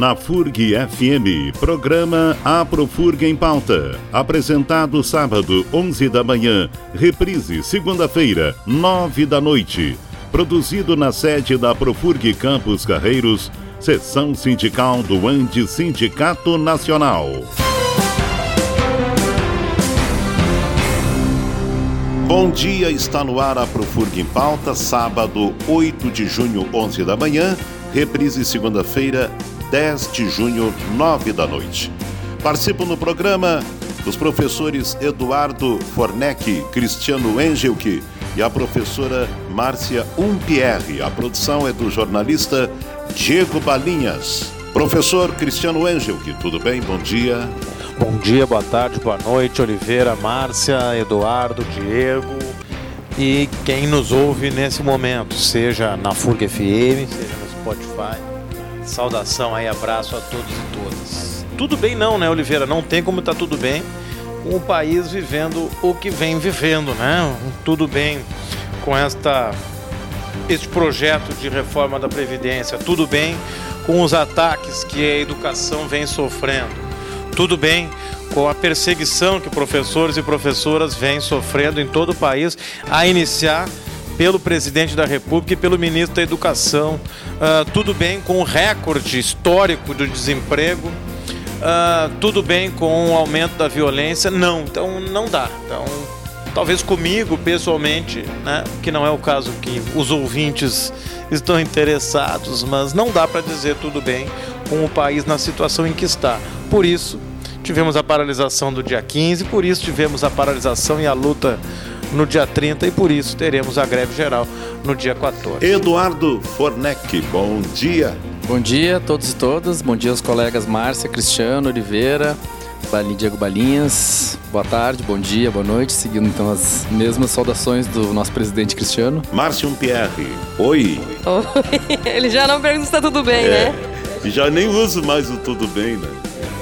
na FURG FM, programa Aprofurg em Pauta. Apresentado sábado, 11 da manhã, reprise segunda-feira, 9 da noite. Produzido na sede da Profurg Campos Carreiros, seção sindical do Andes Sindicato Nacional. Bom dia, está no ar a Profurg em Pauta, sábado 8 de junho, 11 da manhã, reprise segunda-feira, 10 de junho, 9 da noite. Participam no programa os professores Eduardo Fornec, Cristiano Engelke e a professora Márcia Umpierre. A produção é do jornalista Diego Balinhas. Professor Cristiano Engelke, tudo bem? Bom dia. Bom dia, boa tarde, boa noite, Oliveira, Márcia, Eduardo, Diego e quem nos ouve nesse momento, seja na FURG FM, seja no Spotify. Saudação aí, abraço a todos e todas. Tudo bem não, né, Oliveira? Não tem como tá tudo bem com o país vivendo o que vem vivendo, né? Tudo bem com esta este projeto de reforma da previdência, tudo bem com os ataques que a educação vem sofrendo tudo bem com a perseguição que professores e professoras vêm sofrendo em todo o país, a iniciar pelo presidente da República e pelo ministro da Educação. Uh, tudo bem com o recorde histórico do desemprego. Uh, tudo bem com o aumento da violência? Não, então não dá. Então, talvez comigo pessoalmente, né, que não é o caso que os ouvintes estão interessados, mas não dá para dizer tudo bem com o país na situação em que está. Por isso, tivemos a paralisação do dia 15, por isso tivemos a paralisação e a luta no dia 30 e por isso teremos a greve geral no dia 14. Eduardo Fornec, bom dia. Bom dia a todos e todas, bom dia aos colegas Márcia, Cristiano, Oliveira, Diego Balinhas, boa tarde, bom dia, boa noite, seguindo então as mesmas saudações do nosso presidente Cristiano. Márcio Pierre, oi. Oi, ele já não pergunta se está tudo bem, é. né? Já nem uso mais o tudo bem, né?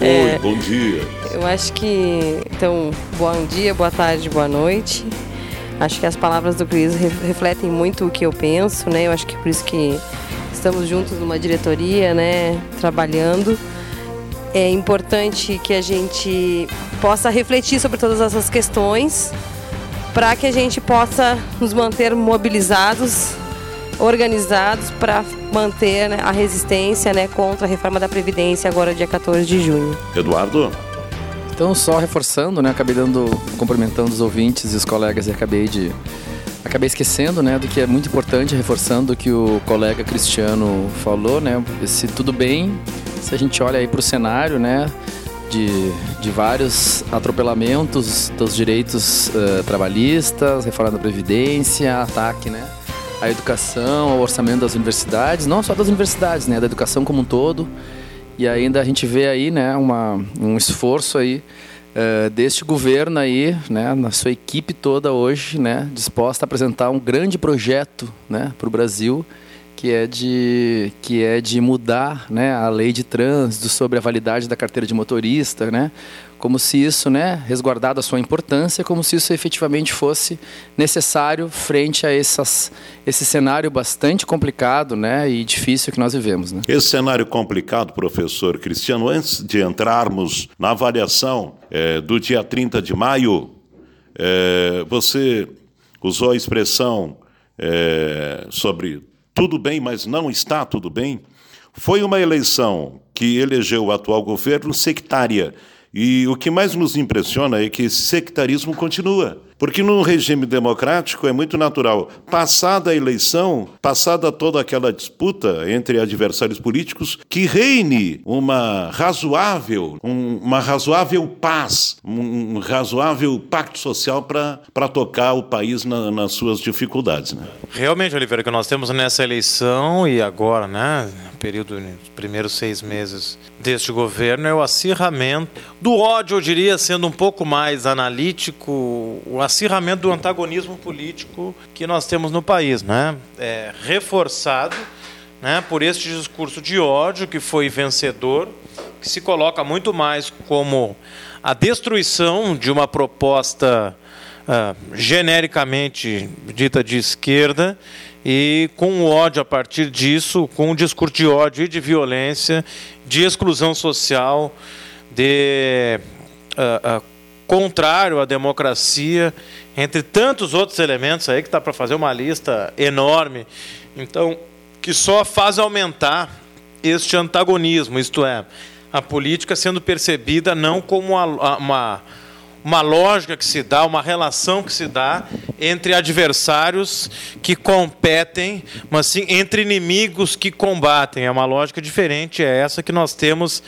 Oi, é, bom dia. Eu acho que, então, bom dia, boa tarde, boa noite. Acho que as palavras do Cris refletem muito o que eu penso, né? Eu acho que por isso que estamos juntos numa diretoria, né? Trabalhando. É importante que a gente possa refletir sobre todas essas questões para que a gente possa nos manter mobilizados organizados para manter né, a resistência né, contra a reforma da Previdência agora dia 14 de junho. Eduardo? Então, só reforçando, né, acabei dando, cumprimentando os ouvintes e os colegas e acabei de acabei esquecendo, né, do que é muito importante, reforçando o que o colega Cristiano falou, né, se tudo bem, se a gente olha aí para o cenário, né, de, de vários atropelamentos dos direitos uh, trabalhistas, reforma da Previdência, ataque, né, a educação, ao orçamento das universidades, não só das universidades, né, da educação como um todo. E ainda a gente vê aí, né, uma, um esforço aí uh, deste governo aí, né, na sua equipe toda hoje, né, disposta a apresentar um grande projeto, né, para o Brasil, que é de que é de mudar, né, a lei de trânsito sobre a validade da carteira de motorista, né, como se isso, né, resguardado a sua importância, como se isso efetivamente fosse necessário frente a essas, esse cenário bastante complicado, né, e difícil que nós vivemos, né? Esse cenário complicado, professor Cristiano, antes de entrarmos na avaliação é, do dia 30 de maio, é, você usou a expressão é, sobre tudo bem, mas não está tudo bem. Foi uma eleição que elegeu o atual governo sectária e o que mais nos impressiona é que esse sectarismo continua. Porque num regime democrático é muito natural, passada a eleição, passada toda aquela disputa entre adversários políticos, que reine uma razoável, um, uma razoável paz, um razoável pacto social para tocar o país na, nas suas dificuldades. Né? Realmente, Oliveira, que nós temos nessa eleição e agora, né, período, os primeiros seis meses deste governo, é o acirramento do ódio, eu diria, sendo um pouco mais analítico, o acirramento do antagonismo político que nós temos no país, né? É, reforçado né, por este discurso de ódio que foi vencedor, que se coloca muito mais como a destruição de uma proposta uh, genericamente dita de esquerda e com ódio a partir disso, com um discurso de ódio e de violência, de exclusão social, de uh, uh, contrário à democracia, entre tantos outros elementos aí que está para fazer uma lista enorme. Então, que só faz aumentar este antagonismo, isto é, a política sendo percebida não como uma, uma uma lógica que se dá, uma relação que se dá entre adversários que competem, mas sim entre inimigos que combatem. É uma lógica diferente, é essa que nós temos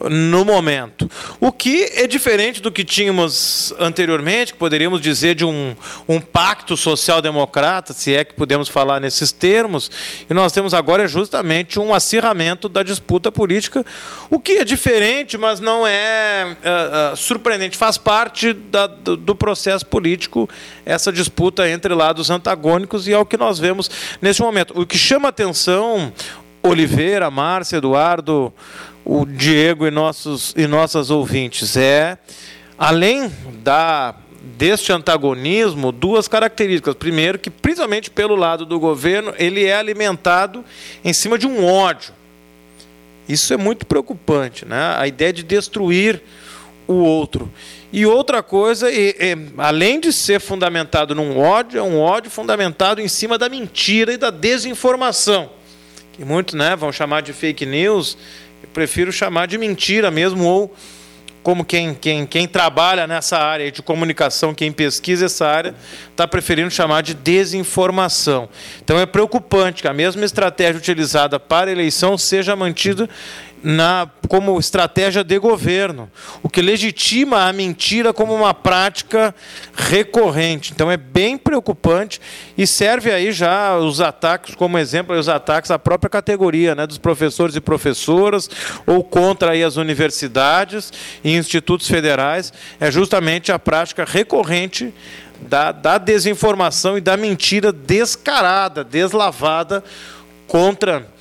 no momento. O que é diferente do que tínhamos anteriormente, que poderíamos dizer de um, um pacto social-democrata, se é que podemos falar nesses termos, e nós temos agora é justamente um acirramento da disputa política, o que é diferente, mas não é, é, é surpreendente, faz parte da, do, do processo político essa disputa entre lados antagônicos e é o que nós vemos nesse momento. O que chama atenção, Oliveira, Márcia, Eduardo, o Diego e nossos e nossas ouvintes é além da deste antagonismo duas características. Primeiro, que principalmente pelo lado do governo, ele é alimentado em cima de um ódio. Isso é muito preocupante, né? A ideia de destruir o outro. E outra coisa, além de ser fundamentado num ódio, é um ódio fundamentado em cima da mentira e da desinformação, que muitos né, vão chamar de fake news, eu prefiro chamar de mentira mesmo, ou como quem, quem, quem trabalha nessa área de comunicação, quem pesquisa essa área, está preferindo chamar de desinformação. Então é preocupante que a mesma estratégia utilizada para a eleição seja mantida na, como estratégia de governo, o que legitima a mentira como uma prática recorrente. Então é bem preocupante e serve aí já os ataques, como exemplo, os ataques à própria categoria né, dos professores e professoras, ou contra aí as universidades e institutos federais. É justamente a prática recorrente da, da desinformação e da mentira descarada, deslavada contra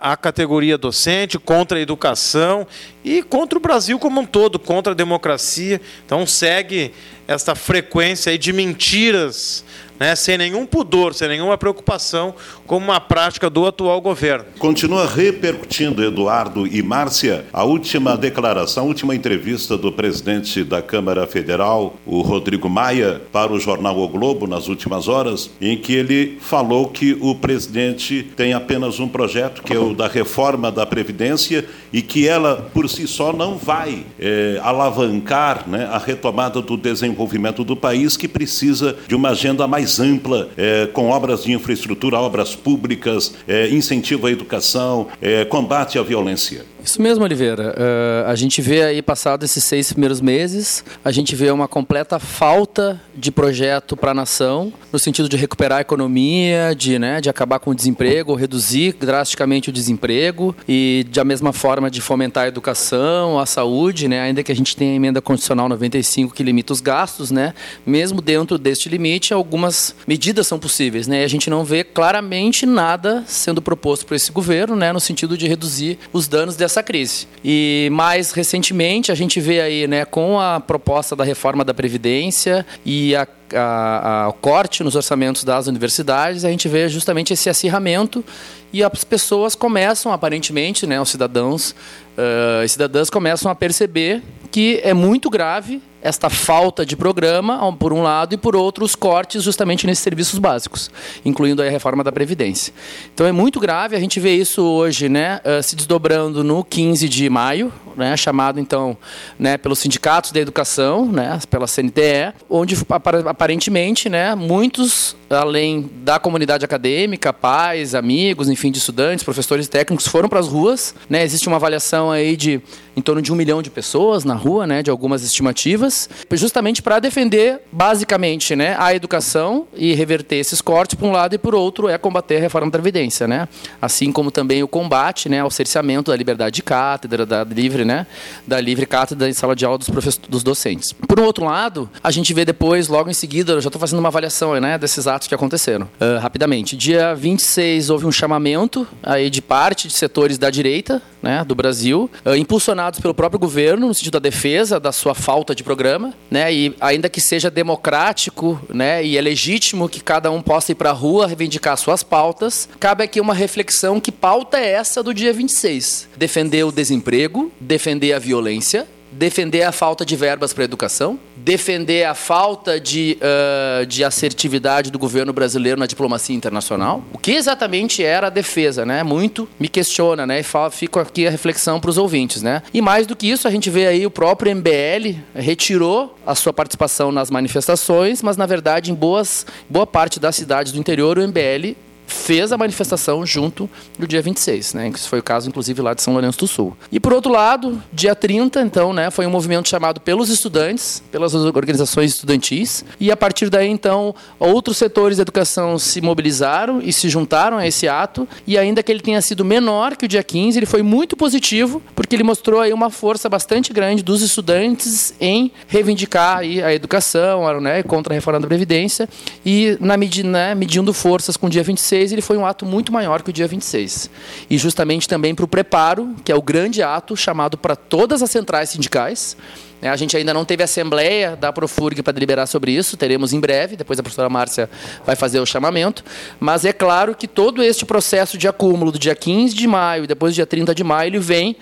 a, categoria docente, contra a educação e contra o Brasil como um todo, contra a democracia. Então segue esta frequência de mentiras né, sem nenhum pudor, sem nenhuma preocupação, como uma prática do atual governo. Continua repercutindo, Eduardo e Márcia, a última declaração, a última entrevista do presidente da Câmara Federal, o Rodrigo Maia, para o jornal O Globo, nas últimas horas, em que ele falou que o presidente tem apenas um projeto, que é o da reforma da Previdência, e que ela, por si só, não vai é, alavancar né, a retomada do desenvolvimento do país, que precisa de uma agenda mais mais ampla, é, com obras de infraestrutura, obras públicas, é, incentivo à educação, é, combate à violência. Isso mesmo, Oliveira. Uh, a gente vê aí, passado esses seis primeiros meses, a gente vê uma completa falta de projeto para a nação, no sentido de recuperar a economia, de, né, de acabar com o desemprego, reduzir drasticamente o desemprego e, da mesma forma, de fomentar a educação, a saúde, né, ainda que a gente tenha a emenda constitucional 95 que limita os gastos, né, mesmo dentro deste limite, algumas medidas são possíveis. Né, e a gente não vê claramente nada sendo proposto por esse governo né, no sentido de reduzir os danos dessa crise. E mais recentemente a gente vê aí, né, com a proposta da reforma da previdência e a a, a, o corte nos orçamentos das universidades, a gente vê justamente esse acirramento e as pessoas começam, aparentemente, né, os cidadãos uh, cidadãs começam a perceber que é muito grave esta falta de programa, por um lado, e por outro, os cortes justamente nesses serviços básicos, incluindo a reforma da Previdência. Então é muito grave, a gente vê isso hoje né, se desdobrando no 15 de maio, né, chamado então né, pelos sindicatos da educação, né, pela CNTE, onde aparentemente né, muitos, além da comunidade acadêmica, pais, amigos, enfim, de estudantes, professores técnicos, foram para as ruas. Né, existe uma avaliação aí de em torno de um milhão de pessoas na rua, né, de algumas estimativas, justamente para defender, basicamente, né, a educação e reverter esses cortes por um lado e por outro é combater a reforma da Previdência, né, assim como também o combate, né, ao cerceamento da liberdade de cátedra, da livre, né, da livre cátedra em sala de aula dos, dos docentes. Por um outro lado, a gente vê depois, logo em seguida, eu já estou fazendo uma avaliação, né, desses atos que aconteceram, uh, rapidamente. Dia 26 houve um chamamento aí de parte de setores da direita, né, do Brasil, uh, impulsionado pelo próprio governo, no sentido da defesa da sua falta de programa programa, né? E ainda que seja democrático, né? E é legítimo que cada um possa ir para a rua reivindicar suas pautas, cabe aqui uma reflexão que pauta é essa do dia 26? Defender o desemprego, defender a violência, defender a falta de verbas para a educação, defender a falta de, uh, de assertividade do governo brasileiro na diplomacia internacional. O que exatamente era a defesa, né? Muito me questiona, né? E fico aqui a reflexão para os ouvintes, né? E mais do que isso, a gente vê aí o próprio MBL retirou a sua participação nas manifestações, mas na verdade em boas, boa parte das cidades do interior o MBL fez a manifestação junto no dia 26, né? Isso foi o caso, inclusive, lá de São Lourenço do Sul. E por outro lado, dia 30, então, né, foi um movimento chamado pelos estudantes, pelas organizações estudantis, e a partir daí, então, outros setores da educação se mobilizaram e se juntaram a esse ato, e ainda que ele tenha sido menor que o dia 15, ele foi muito positivo, porque ele mostrou aí uma força bastante grande dos estudantes em reivindicar aí a educação, né, contra a reforma da Previdência, e na medida, né, medindo forças com o dia 26, 26 ele foi um ato muito maior que o dia 26. E justamente também para o preparo, que é o grande ato chamado para todas as centrais sindicais. Né, a gente ainda não teve assembleia da Profurg para deliberar sobre isso, teremos em breve, depois a professora Márcia vai fazer o chamamento. Mas é claro que todo este processo de acúmulo do dia 15 de maio e depois do dia 30 de maio, ele vem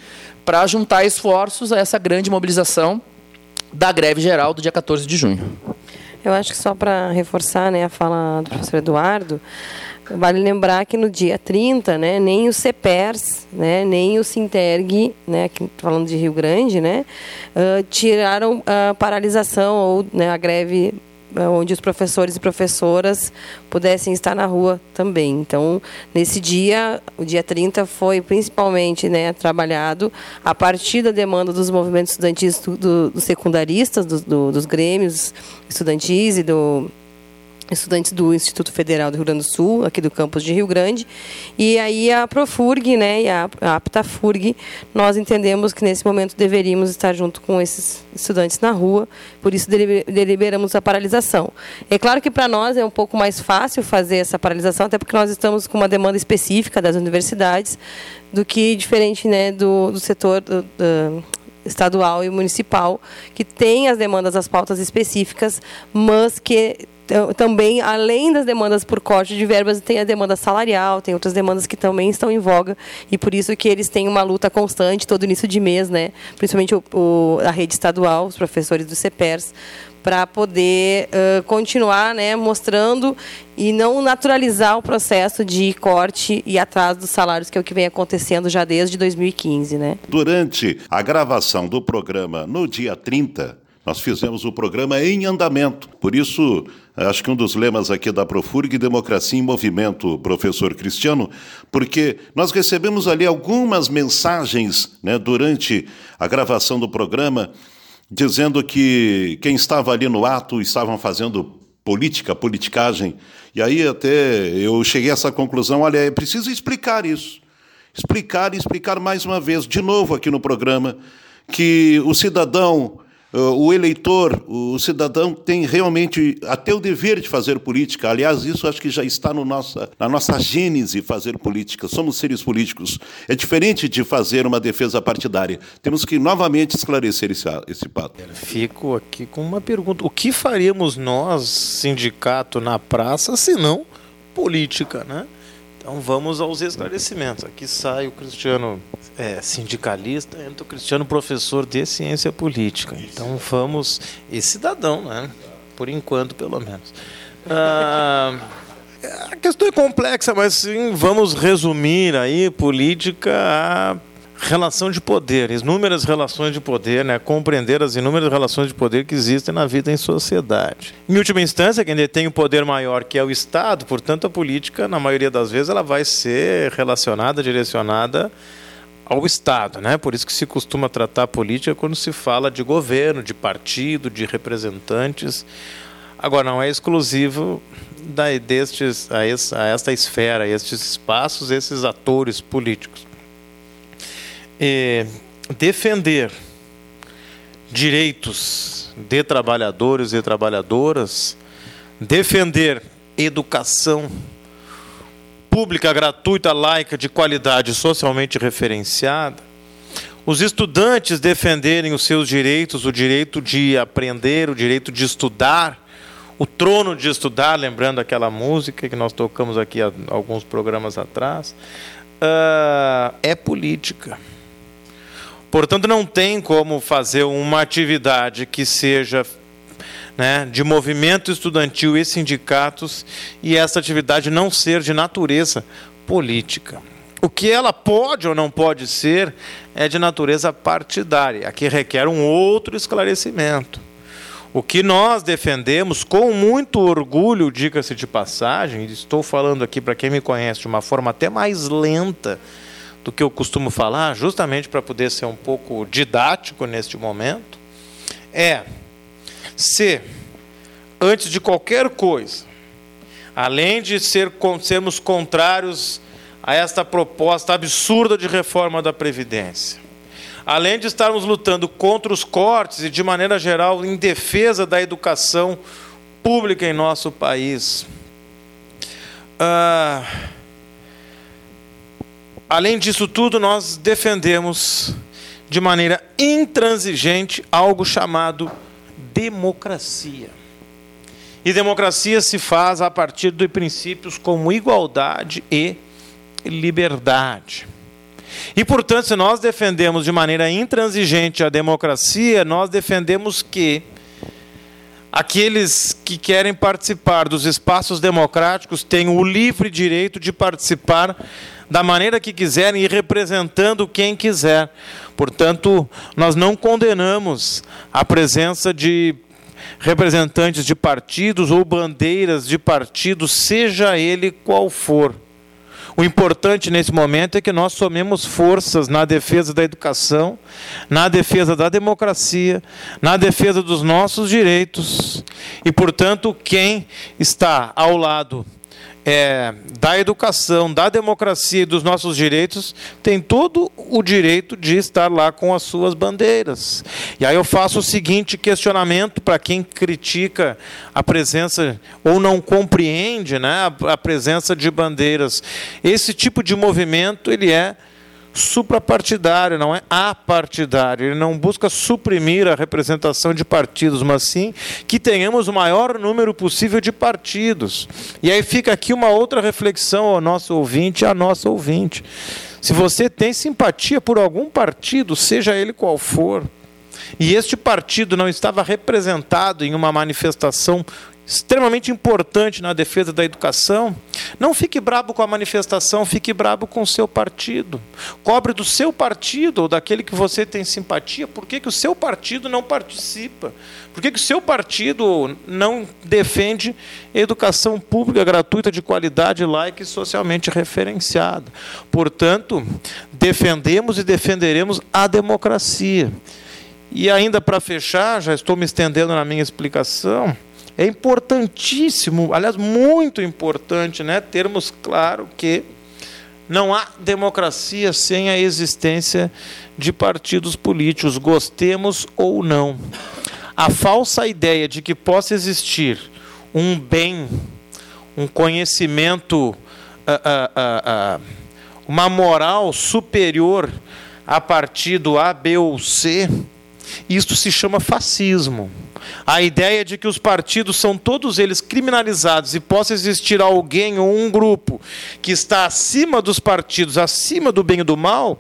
para juntar esforços a essa grande mobilização da greve geral do dia 14 de junho. Eu acho que só para reforçar né, a fala do professor Eduardo, Vale lembrar que no dia 30, né, nem o CEPERS, né, nem o Sinterg, né, falando de Rio Grande, né, uh, tiraram a paralisação ou né, a greve onde os professores e professoras pudessem estar na rua também. Então, nesse dia, o dia 30 foi principalmente né, trabalhado a partir da demanda dos movimentos estudantis do, dos secundaristas, do, do, dos grêmios estudantis e do estudantes do Instituto Federal do Rio Grande do Sul, aqui do campus de Rio Grande. E aí a Profurg, né, e a, Aptafurg, nós entendemos que nesse momento deveríamos estar junto com esses estudantes na rua, por isso deliberamos a paralisação. É claro que para nós é um pouco mais fácil fazer essa paralisação, até porque nós estamos com uma demanda específica das universidades, do que diferente né, do, do setor do, do, estadual e municipal, que tem as demandas, as pautas específicas, mas que também, além das demandas por corte de verbas, tem a demanda salarial, tem outras demandas que também estão em voga, e por isso que eles têm uma luta constante todo início de mês, né? principalmente o, o, a rede estadual, os professores do CEPERS, para poder uh, continuar né, mostrando e não naturalizar o processo de corte e atraso dos salários, que é o que vem acontecendo já desde 2015. Né? Durante a gravação do programa no dia 30, nós fizemos o programa em andamento. Por isso, acho que um dos lemas aqui da Profurg, Democracia em Movimento, professor Cristiano, porque nós recebemos ali algumas mensagens né, durante a gravação do programa, dizendo que quem estava ali no ato estavam fazendo política, politicagem. E aí até eu cheguei a essa conclusão, olha, é preciso explicar isso. Explicar e explicar mais uma vez, de novo aqui no programa, que o cidadão o eleitor, o cidadão tem realmente até o dever de fazer política. Aliás, isso acho que já está no nossa, na nossa gênese fazer política. Somos seres políticos. É diferente de fazer uma defesa partidária. Temos que novamente esclarecer esse, esse fato. Fico aqui com uma pergunta. O que faríamos nós, sindicato, na praça, se não política, né? Então vamos aos esclarecimentos. Aqui sai o Cristiano é, sindicalista, entra o Cristiano professor de ciência política. Então vamos. E cidadão, né? Por enquanto, pelo menos. Ah, a questão é complexa, mas sim, vamos resumir aí política a relação de poder, inúmeras relações de poder, né? compreender as inúmeras relações de poder que existem na vida em sociedade. Em última instância, quem detém o poder maior, que é o Estado, portanto, a política, na maioria das vezes, ela vai ser relacionada, direcionada ao Estado, né? Por isso que se costuma tratar a política quando se fala de governo, de partido, de representantes. Agora, não é exclusivo da, destes, a, essa, a esta esfera, a estes espaços, esses atores políticos é, defender direitos de trabalhadores e trabalhadoras, defender educação pública, gratuita, laica, de qualidade, socialmente referenciada, os estudantes defenderem os seus direitos, o direito de aprender, o direito de estudar, o trono de estudar, lembrando aquela música que nós tocamos aqui há alguns programas atrás, uh, é política. Portanto, não tem como fazer uma atividade que seja né, de movimento estudantil e sindicatos e essa atividade não ser de natureza política. O que ela pode ou não pode ser é de natureza partidária, que requer um outro esclarecimento. O que nós defendemos com muito orgulho, diga-se de passagem, estou falando aqui para quem me conhece de uma forma até mais lenta do que eu costumo falar, justamente para poder ser um pouco didático neste momento, é se, antes de qualquer coisa, além de ser, sermos contrários a esta proposta absurda de reforma da Previdência, além de estarmos lutando contra os cortes e, de maneira geral, em defesa da educação pública em nosso país. Ah, além disso tudo, nós defendemos de maneira intransigente algo chamado democracia. E democracia se faz a partir de princípios como igualdade e liberdade. E, portanto, se nós defendemos de maneira intransigente a democracia, nós defendemos que aqueles que querem participar dos espaços democráticos tenham o livre direito de participar da maneira que quiserem e representando quem quiser. Portanto, nós não condenamos a presença de representantes de partidos ou bandeiras de partidos, seja ele qual for. O importante nesse momento é que nós somemos forças na defesa da educação, na defesa da democracia, na defesa dos nossos direitos. E, portanto, quem está ao lado é, da educação, da democracia e dos nossos direitos, tem todo o direito de estar lá com as suas bandeiras. E aí eu faço o seguinte questionamento para quem critica a presença ou não compreende né, a, presença de bandeiras. Esse tipo de movimento ele é suprapartidário, não é apartidário. Ele não busca suprimir a representação de partidos, mas sim que tenhamos o maior número possível de partidos. E aí fica aqui uma outra reflexão ao nosso ouvinte e à nossa ouvinte. Se você tem simpatia por algum partido, seja ele qual for, e este partido não estava representado em uma manifestação extremamente importante na defesa da educação, não fique brabo com a manifestação, fique brabo com o seu partido. Cobre do seu partido ou daquele que você tem simpatia, por que, que o seu partido não participa? Por que, que o seu partido não defende educação pública gratuita de qualidade, laica e socialmente referenciada? Portanto, defendemos e defenderemos a democracia. E ainda para fechar, já estou me estendendo na minha explicação, é importantíssimo, aliás, muito importante, né, termos claro que não há democracia sem a existência de partidos políticos, gostemos ou não. A falsa ideia de que possa existir um bem, um conhecimento, uh, uh, uh, uma moral superior a partido A, B ou C, isto se chama fascismo. A ideia de que os partidos são todos eles criminalizados e possa existir alguém ou um grupo que está acima dos partidos, acima do bem e do mal,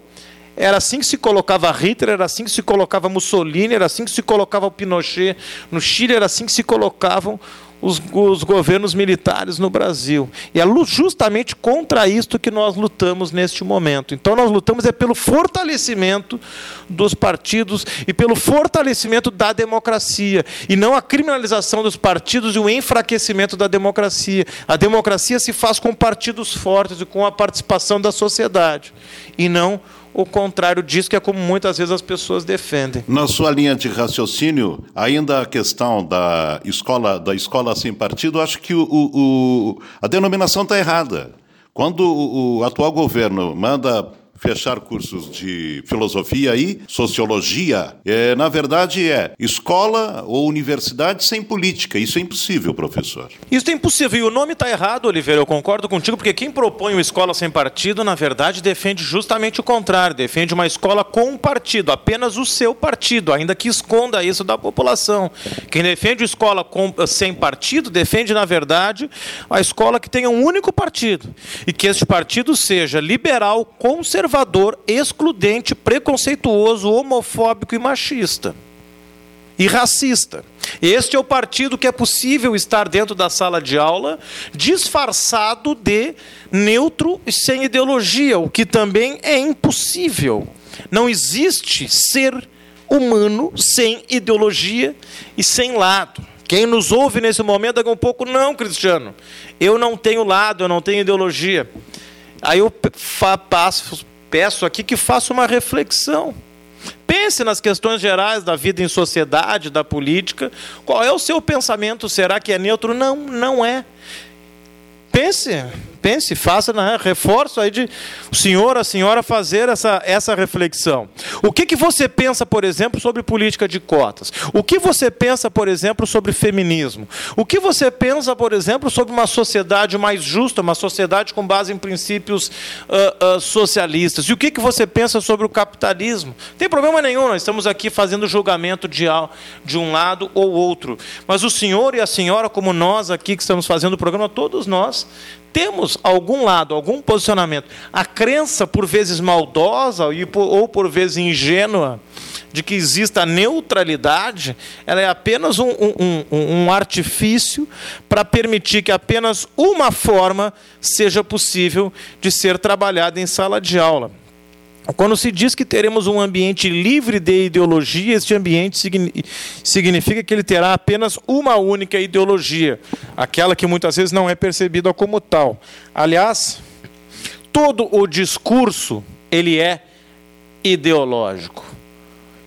era assim que se colocava Hitler, era assim que se colocava Mussolini, era assim que se colocava o Pinochet no Chile, era assim que se colocavam os, os, governos militares no Brasil. E é justamente contra isto que nós lutamos neste momento. Então, nós lutamos é pelo fortalecimento dos partidos e pelo fortalecimento da democracia, e não a criminalização dos partidos e o enfraquecimento da democracia. A democracia se faz com partidos fortes e com a participação da sociedade, e não o contrário disso, que é como muitas vezes as pessoas defendem. Na sua linha de raciocínio, ainda a questão da escola, da escola sem partido, acho que o, o a denominação está errada. Quando o, o atual governo manda fechar cursos de filosofia e sociologia. É, na verdade, é escola ou universidade sem política. Isso é impossível, professor. Isso é impossível. E o nome está errado, Oliveira. Eu concordo contigo, porque quem propõe uma escola sem partido, na verdade, defende justamente o contrário. Defende uma escola com partido, apenas o seu partido, ainda que esconda isso da população. Quem defende escola com, sem partido, defende, na verdade, a escola que tenha um único partido. E que este partido seja liberal, conservador, excludente, preconceituoso, homofóbico e machista. E racista. Este é o partido que é possível estar dentro da sala de aula, disfarçado de neutro e sem ideologia, o que também é impossível. Não existe ser humano sem ideologia e sem lado. Quem nos ouve nesse momento é um pouco, não, Cristiano, eu não tenho lado, eu não tenho ideologia. Aí eu passo, peço aqui que faça uma reflexão. Pense nas questões gerais da vida em sociedade, da política. Qual é o seu pensamento? Será que é neutro? Não, não é. Pense, pense, faça, né, reforço aí de o senhor, a senhora fazer essa, essa reflexão. O que, que você pensa, por exemplo, sobre política de cotas? O que você pensa, por exemplo, sobre feminismo? O que você pensa, por exemplo, sobre uma sociedade mais justa, uma sociedade com base em princípios uh, uh, socialistas? E o que, que você pensa sobre o capitalismo? Não tem problema nenhum, nós estamos aqui fazendo julgamento de, de um lado ou outro. Mas o senhor e a senhora, como nós aqui que estamos fazendo o programa, todos nós temos algum lado, algum posicionamento. A crença, por vezes maldosa ou por vezes ingênua, de que exista neutralidade, ela é apenas um, um, um artifício para permitir que apenas uma forma seja possível de ser trabalhada em sala de aula. Quando se diz que teremos um ambiente livre de ideologia, este ambiente significa que ele terá apenas uma única ideologia, aquela que muitas vezes não é percebida como tal. Aliás, todo o discurso ele é ideológico.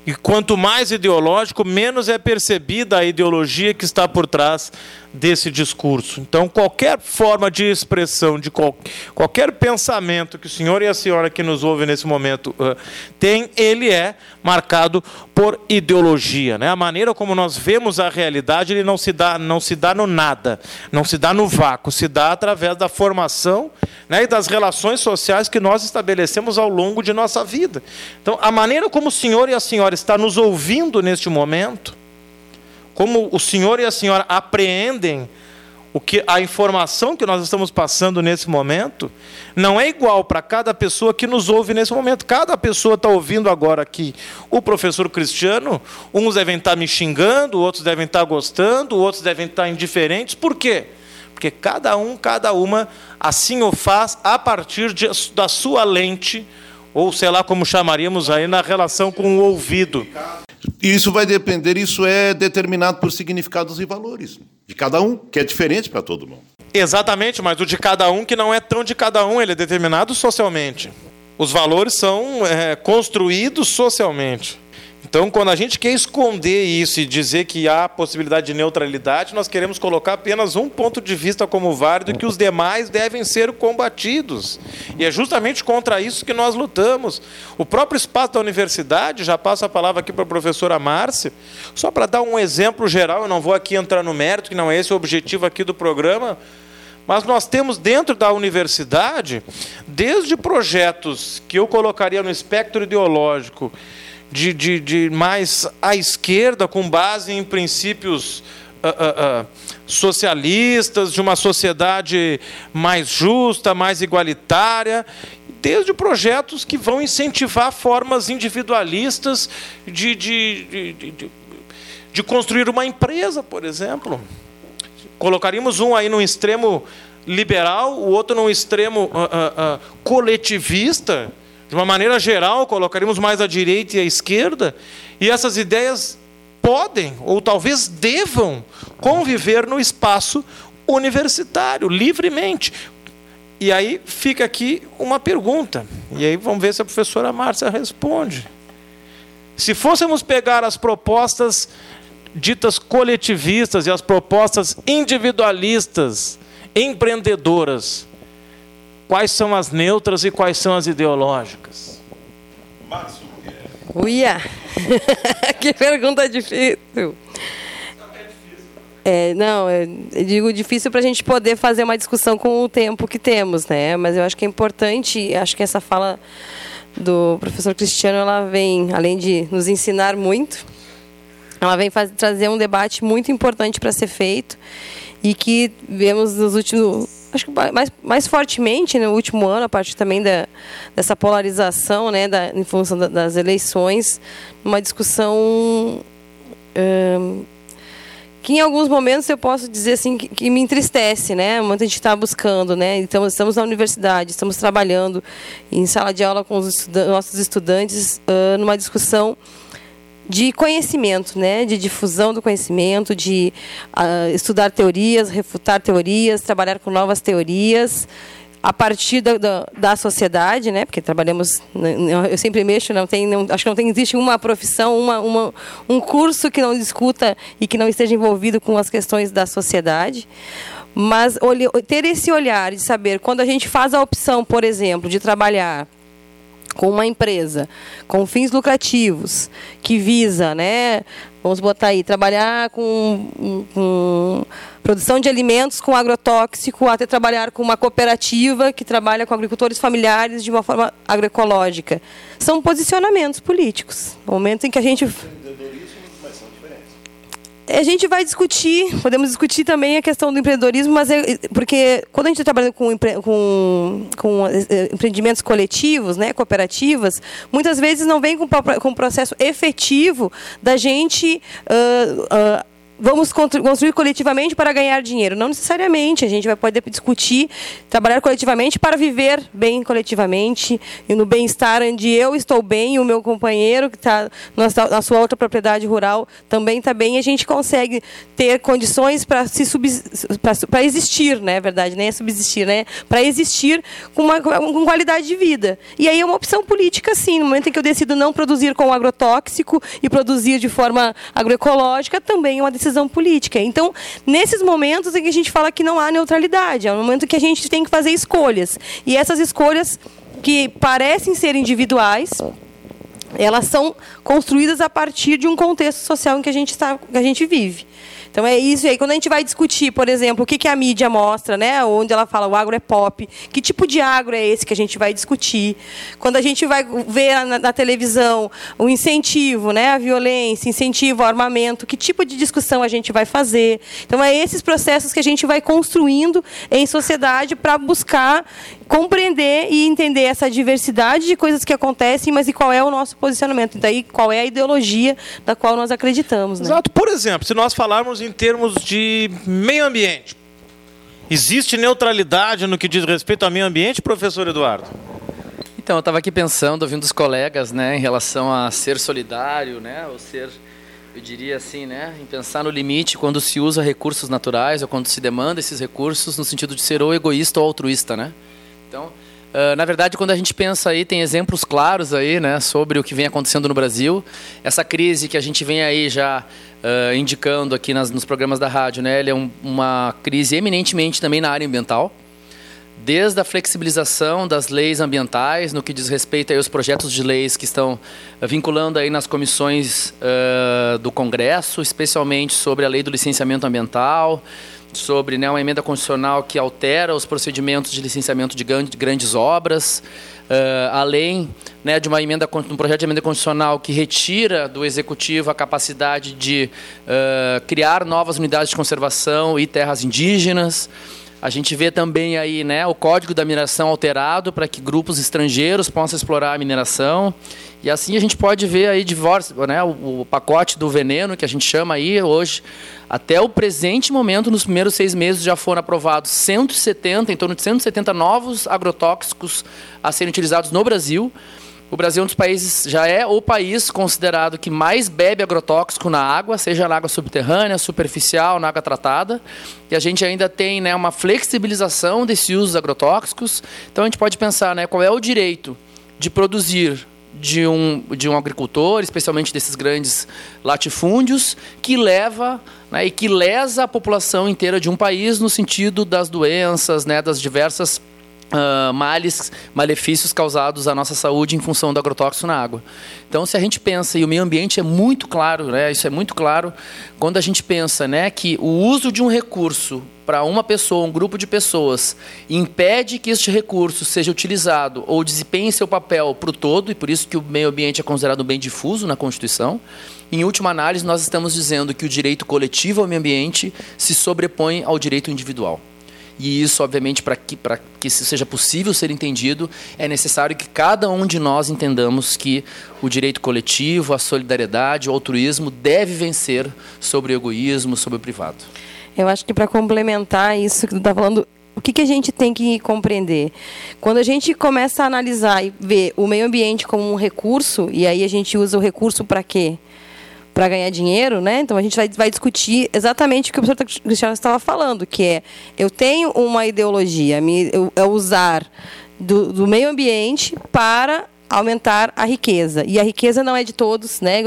E quanto mais ideológico, menos é percebida a ideologia que está por trás desse discurso. Então, qualquer forma de expressão, de qual, qualquer pensamento que o senhor e a senhora que nos ouvem nesse momento uh, tem, ele é marcado por ideologia. Né? A maneira como nós vemos a realidade, ele não se dá, não se dá no nada, não se dá no vácuo, se dá através da formação né, e das relações sociais que nós estabelecemos ao longo de nossa vida. Então, a maneira como o senhor e a senhora está nos ouvindo neste momento, como o senhor e a senhora apreendem o que a informação que nós estamos passando nesse momento não é igual para cada pessoa que nos ouve nesse momento. Cada pessoa está ouvindo agora aqui o professor Cristiano. Uns devem estar me xingando, outros devem estar gostando, outros devem estar indiferentes. Por quê? Porque cada um, cada uma, assim o faz a partir de, da sua lente, ou sei lá como chamaríamos aí, na relação com o ouvido. Isso vai depender, isso é determinado por significados e valores de cada um, que é diferente para todo mundo. Exatamente, mas o de cada um que não é tão de cada um, ele é determinado socialmente. Os valores são é, construídos socialmente. Então, quando a gente quer esconder isso e dizer que há possibilidade de neutralidade, nós queremos colocar apenas um ponto de vista como válido e que os demais devem ser combatidos. E é justamente contra isso que nós lutamos. O próprio espaço da universidade, já passo a palavra aqui para a professora Márcia, só para dar um exemplo geral, eu não vou aqui entrar no mérito, que não é esse o objetivo aqui do programa, mas nós temos dentro da universidade, desde projetos que eu colocaria no espectro ideológico, de, de, de mais à esquerda, com base em princípios uh, uh, uh, socialistas, de uma sociedade mais justa, mais igualitária, desde projetos que vão incentivar formas individualistas de, de, de, de construir uma empresa, por exemplo. Colocaríamos um aí no extremo liberal, o outro no extremo coletivista de uma maneira geral, colocaríamos mais à direita e à esquerda, e essas ideias podem, ou talvez devam, conviver no espaço universitário, livremente. E aí fica aqui uma pergunta, e aí vamos ver se a professora Márcia responde. Se fôssemos pegar as propostas ditas coletivistas e as propostas individualistas, empreendedoras, quais são as neutras e quais são as ideológicas? Márcio. Uia! que pergunta difícil. É, não, eu digo difícil para a gente poder fazer uma discussão com o tempo que temos, né? Mas eu acho que é importante, acho que essa fala do professor Cristiano, ela vem, além de nos ensinar muito, ela vem fazer, trazer um debate muito importante para ser feito e que vemos nos últimos acho que mais, mais fortemente no último ano, a partir também da, dessa polarização, né, da, em função da, das eleições, uma discussão que em alguns momentos eu posso dizer assim que, que me entristece, né? A gente está buscando, né? Então estamos na universidade, estamos trabalhando em sala de aula com os nossos estudantes uh, numa discussão de conhecimento, né? De difusão do conhecimento, de uh, estudar teorias, refutar teorias, trabalhar com novas teorias a partir da, da, da, sociedade, né? Porque trabalhamos, né, eu sempre mexo, não tem, não, acho que não tem, existe uma profissão, uma, uma, um curso que não discuta e que não esteja envolvido com as questões da sociedade. Mas ter esse olhar de saber quando a gente faz a opção, por exemplo, de trabalhar com uma empresa com fins lucrativos que visa, né, vamos botar aí, trabalhar com, com produção de alimentos com agrotóxico, até trabalhar com uma cooperativa que trabalha com agricultores familiares de uma forma agroecológica. São posicionamentos políticos. No momento em que a gente a gente vai discutir, podemos discutir também a questão do empreendedorismo, mas é, porque quando a gente está trabalhando com, com, com eh, empreendimentos coletivos, né, cooperativas, muitas vezes não vem com, com processo efetivo da gente uh, uh, vamos construir coletivamente para ganhar dinheiro. Não necessariamente. A gente vai poder discutir, trabalhar coletivamente para viver bem coletivamente e no bem-estar onde eu estou bem e o meu companheiro que está na sua outra propriedade rural também está bem. A gente consegue ter condições para se para existir, né? É verdade, nem é subsistir, né? Para existir com uma com qualidade de vida. E aí é uma opção política, sim. No momento em que eu decido não produzir com agrotóxico e produzir de forma agroecológica, também é uma decisão decisão política. Então, nesses momentos em que a gente fala que não há neutralidade, é um momento que a gente tem que fazer escolhas. E essas escolhas que parecem ser individuais, elas são construídas a partir de um contexto social em que a gente, está, que a gente vive. Então é isso aí. Quando a gente vai discutir, por exemplo, o que, que a mídia mostra, né? Onde ela fala o agro é pop, que tipo de agro é esse que a gente vai discutir? Quando a gente vai ver na, na televisão o incentivo, né? A violência, incentivo ao armamento, que tipo de discussão a gente vai fazer? Então é esses processos que a gente vai construindo em sociedade para buscar compreender e entender essa diversidade de coisas que acontecem, mas e qual é o nosso posicionamento? E daí qual é a ideologia da qual nós acreditamos? Né? Exato. Por exemplo, se nós falarmos em termos de meio ambiente, existe neutralidade no que diz respeito ao meio ambiente, professor Eduardo? Então, eu estava aqui pensando, ouvindo os colegas, né, em relação a ser solidário, né, ou ser, eu diria assim, né, em pensar no limite quando se usa recursos naturais ou quando se demanda esses recursos no sentido de ser ou egoísta ou altruísta, né? Então, uh, na verdade, quando a gente pensa aí, tem exemplos claros aí, né, sobre o que vem acontecendo no Brasil. Essa crise que a gente vem aí já uh, indicando aqui nas, nos programas da rádio, né, ele é um, uma crise eminentemente também na área ambiental. Desde a flexibilização das leis ambientais, no que diz respeito aos projetos de leis que estão vinculando aí nas comissões uh, do Congresso, especialmente sobre a lei do licenciamento ambiental, sobre né, uma emenda constitucional que altera os procedimentos de licenciamento de grandes obras, uh, além né, de uma emenda, um projeto de emenda constitucional que retira do executivo a capacidade de uh, criar novas unidades de conservação e terras indígenas. A gente vê também aí né, o código da mineração alterado para que grupos estrangeiros possam explorar a mineração. E assim a gente pode ver aí divórcio, né, o, pacote do veneno que a gente chama aí hoje. Até o presente momento, nos primeiros seis meses, já foram aprovados 170, em torno de 170 novos agrotóxicos a serem utilizados no Brasil. O Brasil é um dos países, já é o país considerado que mais bebe agrotóxico na água, seja na água subterrânea, superficial, na água tratada. E a gente ainda tem né, uma flexibilização desse uso agrotóxicos. Então a gente pode pensar né, qual é o direito de produzir de um, de um agricultor, especialmente desses grandes latifúndios, que leva né, e que lesa a população inteira de um país no sentido das doenças, né, das diversas uh, males, malefícios causados à nossa saúde em função do agrotóxico na água. Então, se a gente pensa, e o meio ambiente é muito claro, né, isso é muito claro, quando a gente pensa né, que o uso de um recurso para uma pessoa, um grupo de pessoas, impede que este recurso seja utilizado ou desempenhe seu papel para o todo, e por isso que o meio ambiente é considerado um bem difuso na Constituição, em última análise, nós estamos dizendo que o direito coletivo ao meio ambiente se sobrepõe ao direito individual. E isso, obviamente, para que, que isso seja possível ser entendido, é necessário que cada um de nós entendamos que o direito coletivo, a solidariedade, o altruísmo deve vencer sobre o egoísmo, sobre o privado. Eu acho que para complementar isso que tu está falando, o que, que a gente tem que compreender? Quando a gente começa a analisar e ver o meio ambiente como um recurso, e aí a gente usa o recurso para quê? Para ganhar dinheiro, né? Então a gente vai, vai discutir exatamente o que o professor Cristiano estava falando, que é eu tenho uma ideologia, eu, eu usar do, do meio ambiente para aumentar a riqueza. E a riqueza não é de todos, né?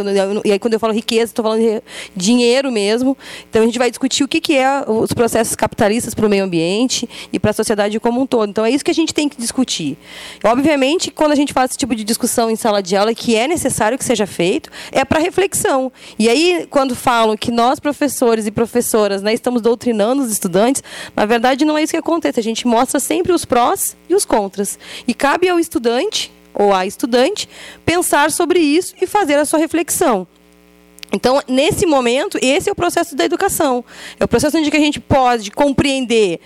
E aí quando eu falo riqueza, estou falando de dinheiro mesmo. Então a gente vai discutir o que, que é os processos capitalistas para o meio ambiente e para a sociedade como um todo. Então é isso que a gente tem que discutir. Obviamente, quando a gente faz esse tipo de discussão em sala de aula, que é necessário que seja feito, é para reflexão. E aí, quando falam que nós, professores e professoras, né, estamos doutrinando os estudantes, na verdade não é isso que acontece. A gente mostra sempre os prós e os contras. E cabe ao estudante ou a estudante pensar sobre isso e fazer a sua reflexão. Então, nesse momento, esse é o processo da educação. É o processo onde a gente pode compreender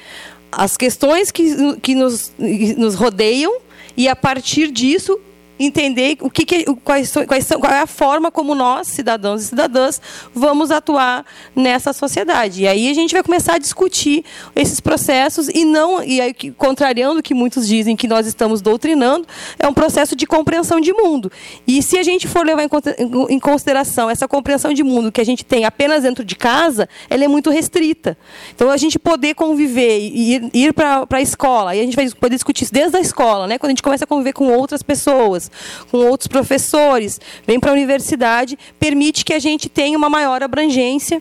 as questões que, que nos, nos rodeiam e, a partir disso, entender o que, que quais, quais são, qual é a forma como nós, cidadãos e cidadãs, vamos atuar nessa sociedade. E aí a gente vai começar a discutir esses processos e não, e aí, contrariando o que muitos dizem que nós estamos doutrinando, é um processo de compreensão de mundo. E se a gente for levar em consideração essa compreensão de mundo que a gente tem apenas dentro de casa, ela é muito restrita. Então a gente poder conviver e ir, ir para a escola, e a gente vai poder discutir isso desde a escola, né? quando a gente começa a conviver com outras pessoas, com outros professores, vem para a universidade, permite que a gente tenha uma maior abrangência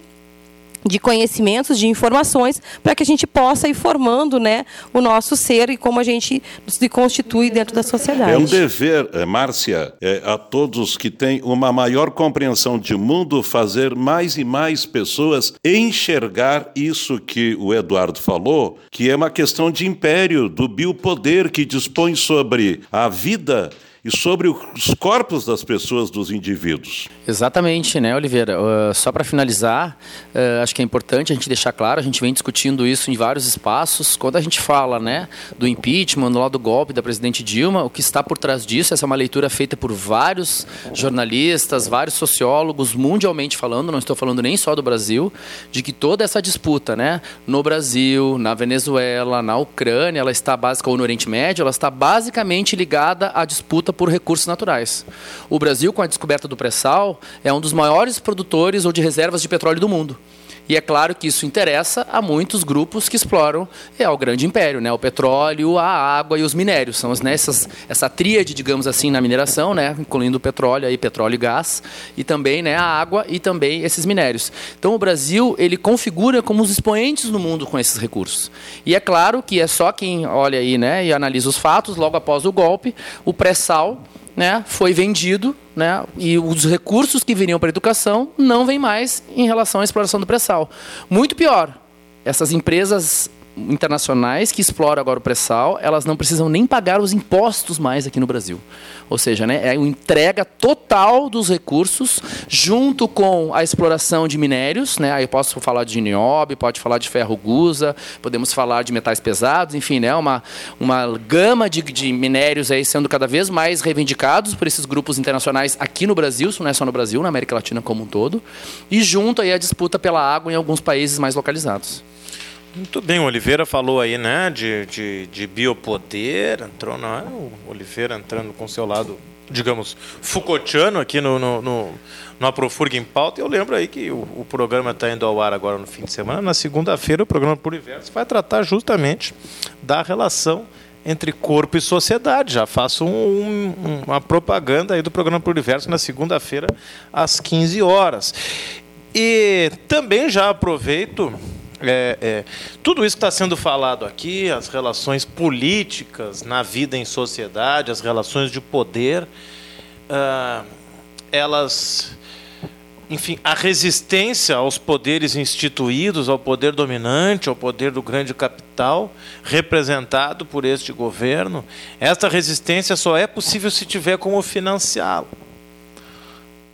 de conhecimentos, de informações, para que a gente possa ir formando né, o nosso ser e como a gente se constitui dentro da sociedade. É um dever, eh, Márcia, é, a todos que têm uma maior compreensão de mundo, fazer mais e mais pessoas enxergar isso que o Eduardo falou, que é uma questão de império, do biopoder que dispõe sobre a vida e sobre os corpos das pessoas, dos indivíduos. Exatamente, né, Oliveira? Uh, só para finalizar, uh, acho que é importante a gente deixar claro, a gente vem discutindo isso em vários espaços. Quando a gente fala né, do impeachment, do lado do golpe da presidente Dilma, o que está por trás disso, essa é uma leitura feita por vários jornalistas, vários sociólogos, mundialmente falando, não estou falando nem só do Brasil, de que toda essa disputa né, no Brasil, na Venezuela, na Ucrânia, ela está básica, ou no Oriente Médio, ela está basicamente ligada à disputa por recursos naturais. O Brasil, com a descoberta do pré-sal, é um dos maiores produtores ou de reservas de petróleo do mundo. E é claro que isso interessa a muitos grupos que exploram é, o grande império, né? o petróleo, a água e os minérios. São né, essas, essa tríade, digamos assim, na mineração, né? incluindo o petróleo, aí, petróleo e gás, e também né, a água e também esses minérios. Então o Brasil ele configura como os expoentes no mundo com esses recursos. E é claro que é só quem olha aí né, e analisa os fatos, logo após o golpe, o pré-sal né, foi vendido né, e os recursos que viriam para a educação não vêm mais em relação à exploração do pré-sal. Muito pior, essas empresas internacionais que exploram agora o pré-sal, elas não precisam nem pagar os impostos mais aqui no Brasil. Ou seja, né, é uma entrega total dos recursos junto com a exploração de minérios. Né, aí posso falar de nióbio, pode falar de ferro gusa, podemos falar de metais pesados, enfim, né, uma, uma gama de, de minérios aí sendo cada vez mais reivindicados por esses grupos internacionais aqui no Brasil, isso não é só no Brasil, na América Latina como um todo, e junto aí a disputa pela água em alguns países mais localizados. Muito bem, o Oliveira falou aí, né, de, de, de biopoder, entrou, não é? O Oliveira entrando com seu lado, digamos, Foucaultiano aqui no, no, no, no Aprofurga em Pauta. Eu lembro aí que o, o programa está indo ao ar agora no fim de semana. Na segunda-feira, o programa Pluriverso vai tratar justamente da relação entre corpo e sociedade. Já faço um, um, uma propaganda aí do programa Pluriverso na segunda-feira, às 15 horas. E também já aproveito é, é, tudo isso que está sendo falado aqui, as relações políticas na vida em sociedade, as relações de poder, uh, elas, enfim, a resistência aos poderes instituídos, ao poder dominante, ao poder do grande capital, representado por este governo, esta resistência só é possível se tiver como financiá-lo.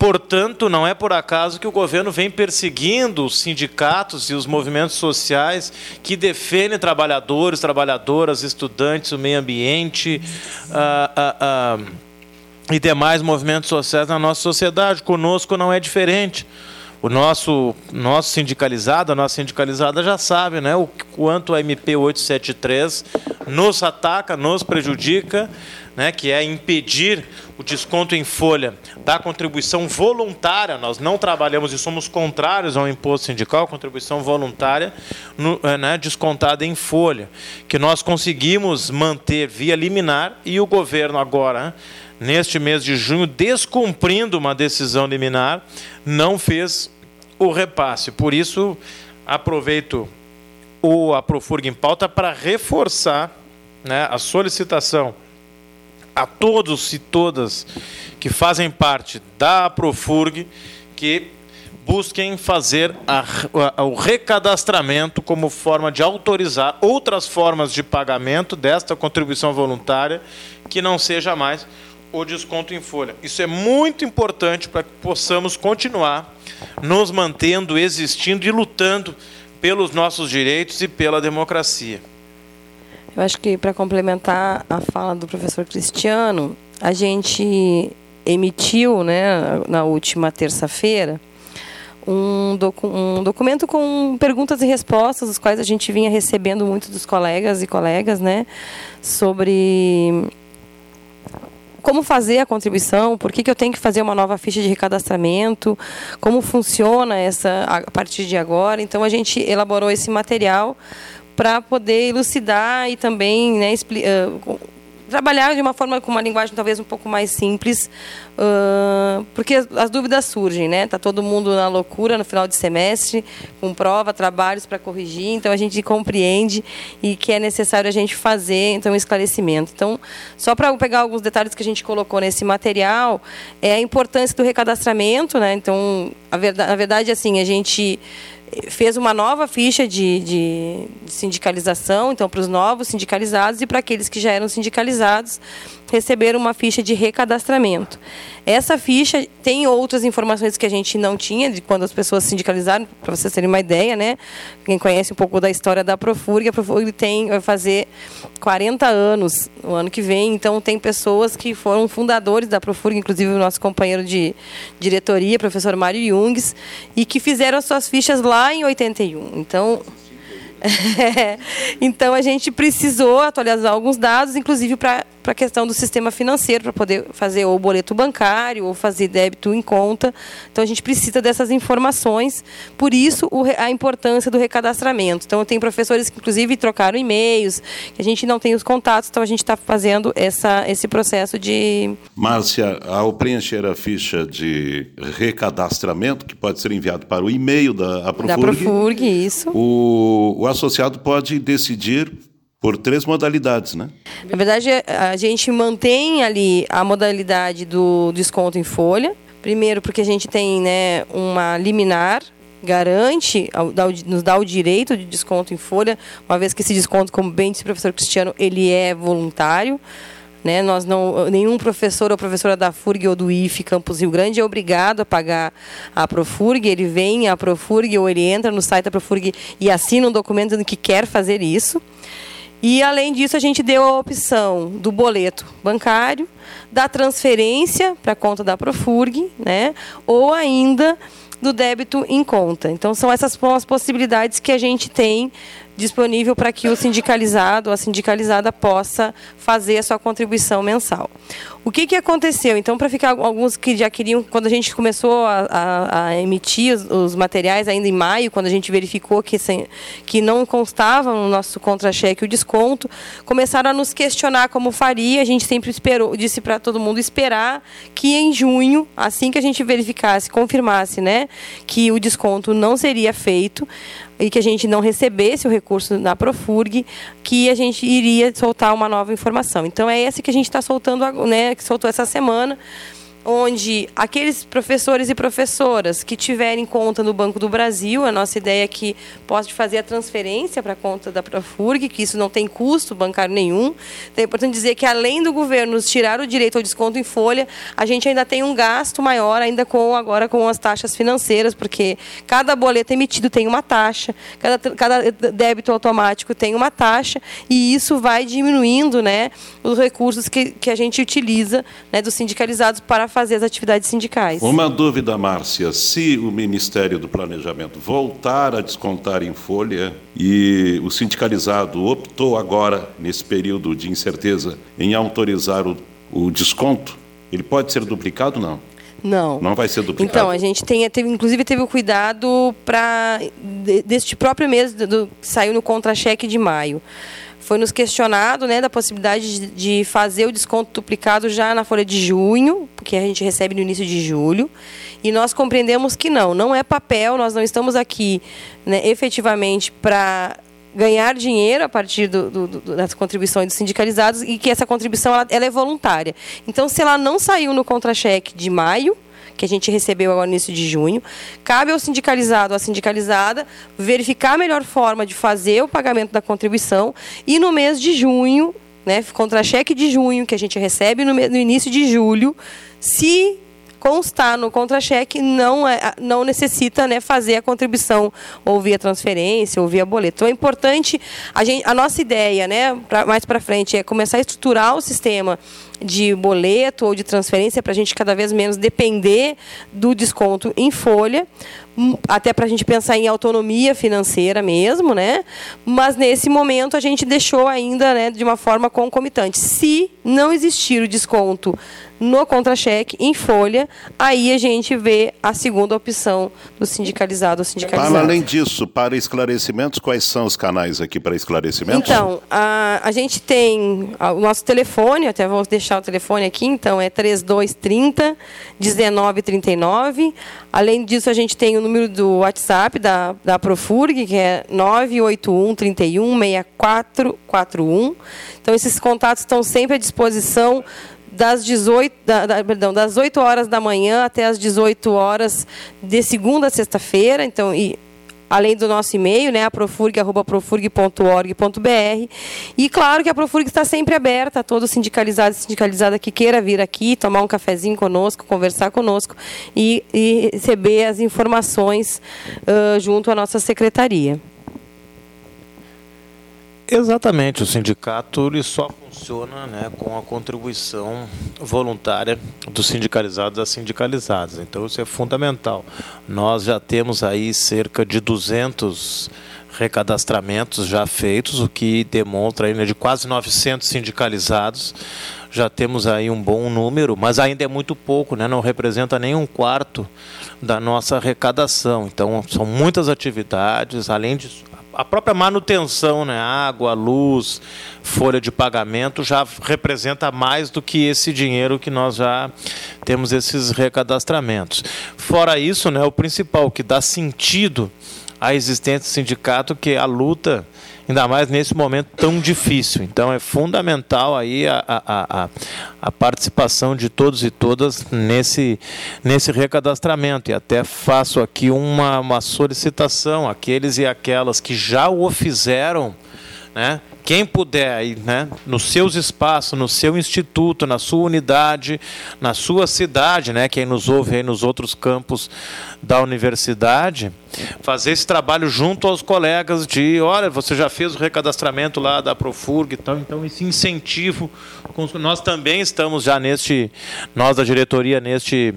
Portanto, não é por acaso que o governo vem perseguindo os sindicatos e os movimentos sociais que defendem trabalhadores, trabalhadoras, estudantes, o meio ambiente ah, ah, ah, e demais movimentos sociais na nossa sociedade. Conosco não é diferente. O nosso, nosso sindicalizado, a nossa sindicalizada já sabe né, o quanto a MP 873 nos ataca, nos prejudica né, que é impedir o desconto em folha da contribuição voluntária. Nós não trabalhamos e somos contrários ao imposto sindical, contribuição voluntária no, eh, né, descontada em folha, que nós conseguimos manter via liminar e o governo agora, neste mês de junho, descumprindo uma decisão liminar, não fez o repasse. Por isso, aproveito o Aprofurg em pauta para reforçar né, a solicitação a todos e todas que fazem parte da Profurg que busquem fazer a, a, o recadastramento como forma de autorizar outras formas de pagamento desta contribuição voluntária que não seja mais o desconto em folha. Isso é muito importante para que possamos continuar nos mantendo, existindo e lutando pelos nossos direitos e pela democracia. Eu acho que para complementar a fala do professor Cristiano, a gente emitiu, né, na última terça-feira, um, docu um, documento com perguntas e respostas, os quais a gente vinha recebendo muito dos colegas e colegas, né, sobre como fazer a contribuição, por que, que eu tenho que fazer uma nova ficha de recadastramento, como funciona essa a partir de agora. Então a gente elaborou esse material para poder elucidar e também né, uh, trabalhar de uma forma com uma linguagem talvez um pouco mais simples, uh, porque as dúvidas surgem, né? Tá todo mundo na loucura no final de semestre, com prova, trabalhos para corrigir, então a gente compreende e que é necessário a gente fazer então um esclarecimento. Então, só para pegar alguns detalhes que a gente colocou nesse material, é a importância do recadastramento, né? Então, a verdade, na verdade assim, a gente fez uma nova ficha de, de, de sindicalização, então para os novos sindicalizados e para aqueles que já eram sindicalizados receberam uma ficha de recadastramento. Essa ficha tem outras informações que a gente não tinha de quando as pessoas sindicalizaram, para vocês terem uma ideia, né? Quem conhece um pouco da história da Profurg, a Profurg tem vai fazer 40 anos no ano que vem, então tem pessoas que foram fundadores da Profurg, inclusive o nosso companheiro de diretoria, professor Mário Jungs, e que fizeram as suas fichas lá em 81. Então, então a gente precisou atualizar alguns dados, inclusive para a questão do sistema financeiro, para poder fazer o boleto bancário ou fazer débito em conta. Então a gente precisa dessas informações, por isso a importância do recadastramento. Então tem professores que inclusive trocaram e-mails, que a gente não tem os contatos, então a gente está fazendo essa, esse processo de. Márcia, ao preencher a ficha de recadastramento, que pode ser enviado para o e-mail da Aprofurg, da Profurg isso. O, o associado pode decidir por três modalidades, né? Na verdade, a gente mantém ali a modalidade do desconto em folha. Primeiro, porque a gente tem né, uma liminar garante, nos dá o direito de desconto em folha, uma vez que esse desconto, como bem disse o professor Cristiano, ele é voluntário. Né? Nós não, nenhum professor ou professora da FURG ou do IF Campus Rio Grande é obrigado a pagar a Profurg. Ele vem à Profurg ou ele entra no site da Profurg e assina um documento dizendo que quer fazer isso. E além disso, a gente deu a opção do boleto bancário, da transferência para a conta da Profurg, né? ou ainda do débito em conta. Então, são essas as possibilidades que a gente tem disponível para que o sindicalizado ou a sindicalizada possa fazer a sua contribuição mensal. O que, que aconteceu? Então, para ficar alguns que já queriam, quando a gente começou a, a, a emitir os, os, materiais ainda em maio, quando a gente verificou que, sem, que não constava no nosso contra-cheque o desconto, começaram a nos questionar como faria. A gente sempre esperou, disse para todo mundo esperar que em junho, assim que a gente verificasse, confirmasse, né, que o desconto não seria feito, e que a gente não recebesse o recurso na Profurg, que a gente iria soltar uma nova informação. Então é esse que a gente está soltando, né, que soltou essa semana onde aqueles professores e professoras que tiverem conta no Banco do Brasil, a nossa ideia é que possa fazer a transferência para a conta da Profurg, que isso não tem custo bancário nenhum. Então é importante dizer que além do governo tirar o direito ao desconto em folha, a gente ainda tem um gasto maior ainda com agora com as taxas financeiras, porque cada boleto emitido tem uma taxa, cada, cada débito automático tem uma taxa, e isso vai diminuindo né, os recursos que, que a gente utiliza né, dos sindicalizados para fazer as atividades sindicais. Uma dúvida, Márcia: se o Ministério do Planejamento voltar a descontar em folha e o sindicalizado optou agora, nesse período de incerteza, em autorizar o, o desconto, ele pode ser duplicado ou não? Não. Não vai ser duplicado. Então, a gente tem, teve, inclusive teve o cuidado para deste próprio mês do, do, que saiu no contra-cheque de maio foi nos questionado né, da possibilidade de fazer o desconto duplicado já na folha de junho, que a gente recebe no início de julho, e nós compreendemos que não, não é papel, nós não estamos aqui né, efetivamente para ganhar dinheiro a partir do, do, do, das contribuições dos sindicalizados e que essa contribuição ela, ela é voluntária. Então, se ela não saiu no contra-cheque de maio, que a gente recebeu agora no início de junho. Cabe ao sindicalizado, à sindicalizada, verificar a melhor forma de fazer o pagamento da contribuição e no mês de junho, né, contra-cheque de junho que a gente recebe no, no início de julho, se constar no contra-cheque, não, é, não necessita né, fazer a contribuição ou via transferência ou via boleto. Então é importante, a, gente, a nossa ideia, né, pra, mais para frente, é começar a estruturar o sistema de boleto ou de transferência para a gente cada vez menos depender do desconto em folha, até para a gente pensar em autonomia financeira mesmo, né? Mas nesse momento a gente deixou ainda, né, de uma forma concomitante. Se não existir o desconto no contra-cheque, em folha, aí a gente vê a segunda opção do sindicalizado ou sindicalizado. Para além disso, para esclarecimentos, quais são os canais aqui para esclarecimentos? Então, a, a gente tem o nosso telefone, até vou deixar o telefone aqui, então é 3230 1939. Além disso, a gente tem o número do WhatsApp da, da Profurg, que é 981 31 6441. Então, esses contatos estão sempre à disposição das 18, da, da, perdão, das 8 horas da manhã até as 18 horas de segunda a sexta-feira. Então, e, além do nosso e-mail, né, aprofurg.profurg.org.br. E claro que a Profurg está sempre aberta a todo sindicalizado e sindicalizada que queira vir aqui, tomar um cafezinho conosco, conversar conosco e, e receber as informações uh, junto à nossa secretaria. Exatamente, o sindicato ele só funciona né, com a contribuição voluntária dos sindicalizados às sindicalizadas. Então isso é fundamental. Nós já temos aí cerca de 200 recadastramentos já feitos, o que demonstra ainda de quase 900 sindicalizados. Já temos aí um bom número, mas ainda é muito pouco, né? não representa nem um quarto da nossa arrecadação. Então, são muitas atividades, além disso, a própria manutenção, né, água, luz, folha de pagamento já representa mais do que esse dinheiro que nós já temos esses recadastramentos. Fora isso, né, o principal que dá sentido à existência do sindicato, que é a luta ainda mais nesse momento tão difícil. Então é fundamental aí a, a, a, a, participação de todos e todas nesse, nesse recadastramento. E até faço aqui uma, uma solicitação àqueles e aquelas que já o fizeram, né? Quem puder né, nos seus espaços, no seu instituto, na sua unidade, na sua cidade, né, quem nos ouve aí nos outros campos da universidade, fazer esse trabalho junto aos colegas de, olha, você já fez o recadastramento lá da Profurg, então, então esse incentivo, nós também estamos já neste, nós da diretoria neste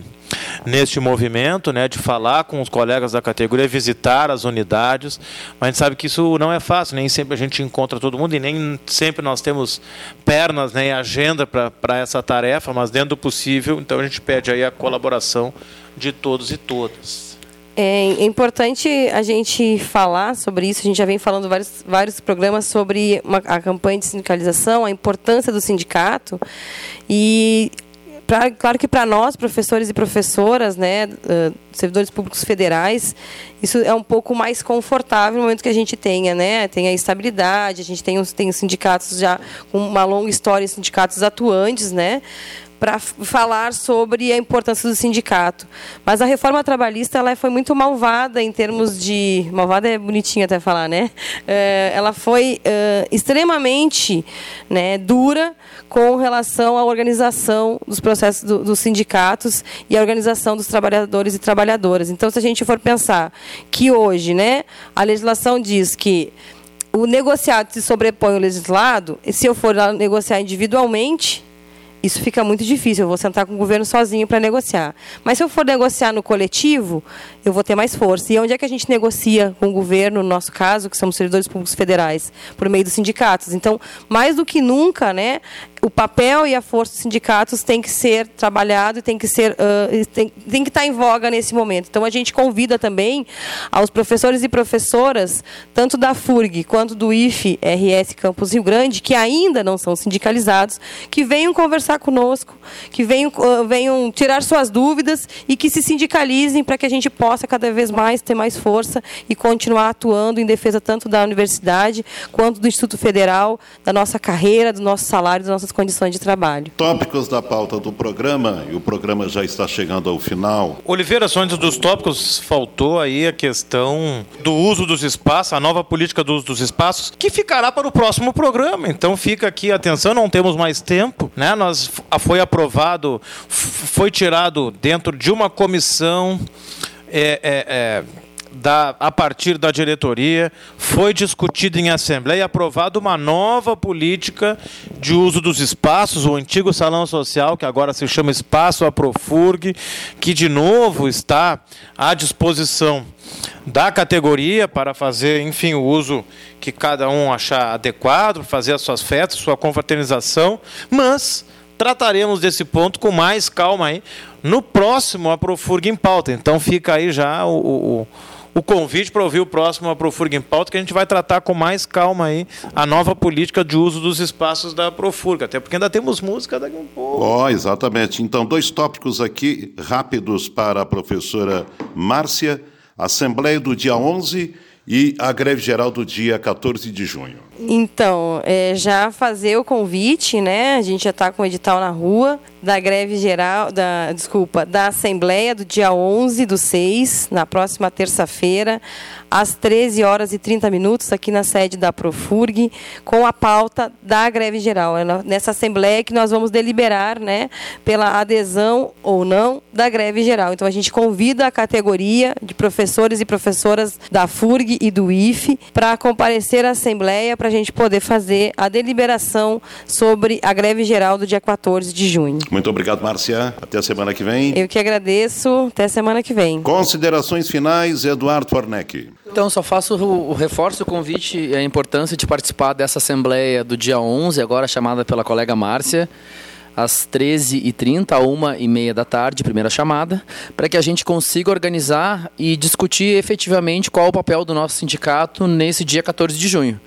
neste movimento, né, de falar com os colegas da categoria, visitar as unidades, mas a gente sabe que isso não é fácil, nem sempre a gente encontra todo mundo e nem sempre nós temos pernas, nem né, agenda para essa tarefa, mas dentro do possível, então a gente pede aí a colaboração de todos e todas. É, é importante a gente falar sobre isso. A gente já vem falando vários, vários programas sobre uma, a campanha de sindicalização, a importância do sindicato. E pra, claro que para nós, professores e professoras, né, uh, servidores públicos federais, isso é um pouco mais confortável no momento que a gente tenha, né, tem a estabilidade, a gente tem, tem sindicatos já com uma longa história, sindicatos atuantes, né, para falar sobre a importância do sindicato. Mas a reforma trabalhista ela foi muito malvada em termos de. Malvada é bonitinho até falar, né? É, ela foi é, extremamente né, dura com relação à organização dos processos do, dos sindicatos e a organização dos trabalhadores e trabalhadoras. Então, se a gente for pensar que hoje né, a legislação diz que o negociado se sobrepõe ao legislado, e se eu for negociar individualmente, isso fica muito difícil. Eu vou sentar com o governo sozinho para negociar. Mas se eu for negociar no coletivo, eu vou ter mais força. E onde é que a gente negocia com o governo, no nosso caso, que somos servidores públicos federais, por meio dos sindicatos? Então, mais do que nunca, né, o papel e a força dos sindicatos tem que ser trabalhado e tem que ser tem, tem que estar em voga nesse momento. Então a gente convida também aos professores e professoras, tanto da FURG quanto do IFE RS Campus Rio Grande, que ainda não são sindicalizados, que venham conversar conosco, que venham, venham tirar suas dúvidas e que se sindicalizem para que a gente possa cada vez mais ter mais força e continuar atuando em defesa tanto da universidade quanto do Instituto Federal, da nossa carreira, do nosso salário, das nossas condições de trabalho. Tópicos da pauta do programa, e o programa já está chegando ao final. Oliveira, só antes dos tópicos, faltou aí a questão do uso dos espaços, a nova política do uso dos espaços, que ficará para o próximo programa. Então fica aqui atenção, não temos mais tempo, né? Nós foi aprovado, foi tirado dentro de uma comissão é, é, é da, a partir da diretoria, foi discutido em assembleia e aprovado uma nova política de uso dos espaços, o antigo salão social, que agora se chama Espaço Aprofurg, que de novo está à disposição da categoria para fazer, enfim, o uso que cada um achar adequado, fazer as suas festas, sua confraternização, mas trataremos desse ponto com mais calma aí no próximo Aprofurg em pauta. Então fica aí já o, o o convite para ouvir o próximo Aprofurga em Pauta, que a gente vai tratar com mais calma aí a nova política de uso dos espaços da Aprofurga, até porque ainda temos música daqui a um pouco. Oh, exatamente. Então, dois tópicos aqui rápidos para a professora Márcia. Assembleia do dia 11 e a greve geral do dia 14 de junho. Então, é, já fazer o convite, né? A gente já está com o edital na rua da greve geral, da desculpa, da Assembleia do dia 11 do 6, na próxima terça-feira, às 13 horas e 30 minutos, aqui na sede da Profurg, com a pauta da greve geral. É nessa Assembleia que nós vamos deliberar, né, pela adesão ou não da greve geral. Então, a gente convida a categoria de professores e professoras da FURG e do IFE para comparecer à Assembleia para a gente poder fazer a deliberação sobre a greve geral do dia 14 de junho. Muito obrigado, Márcia. Até a semana que vem. Eu que agradeço. Até a semana que vem. Considerações finais, Eduardo Fornec. Então, só faço o, o reforço o convite e a importância de participar dessa assembleia do dia 11, agora chamada pela colega Márcia às 13h30, a 1h30 da tarde, primeira chamada, para que a gente consiga organizar e discutir efetivamente qual o papel do nosso sindicato nesse dia 14 de junho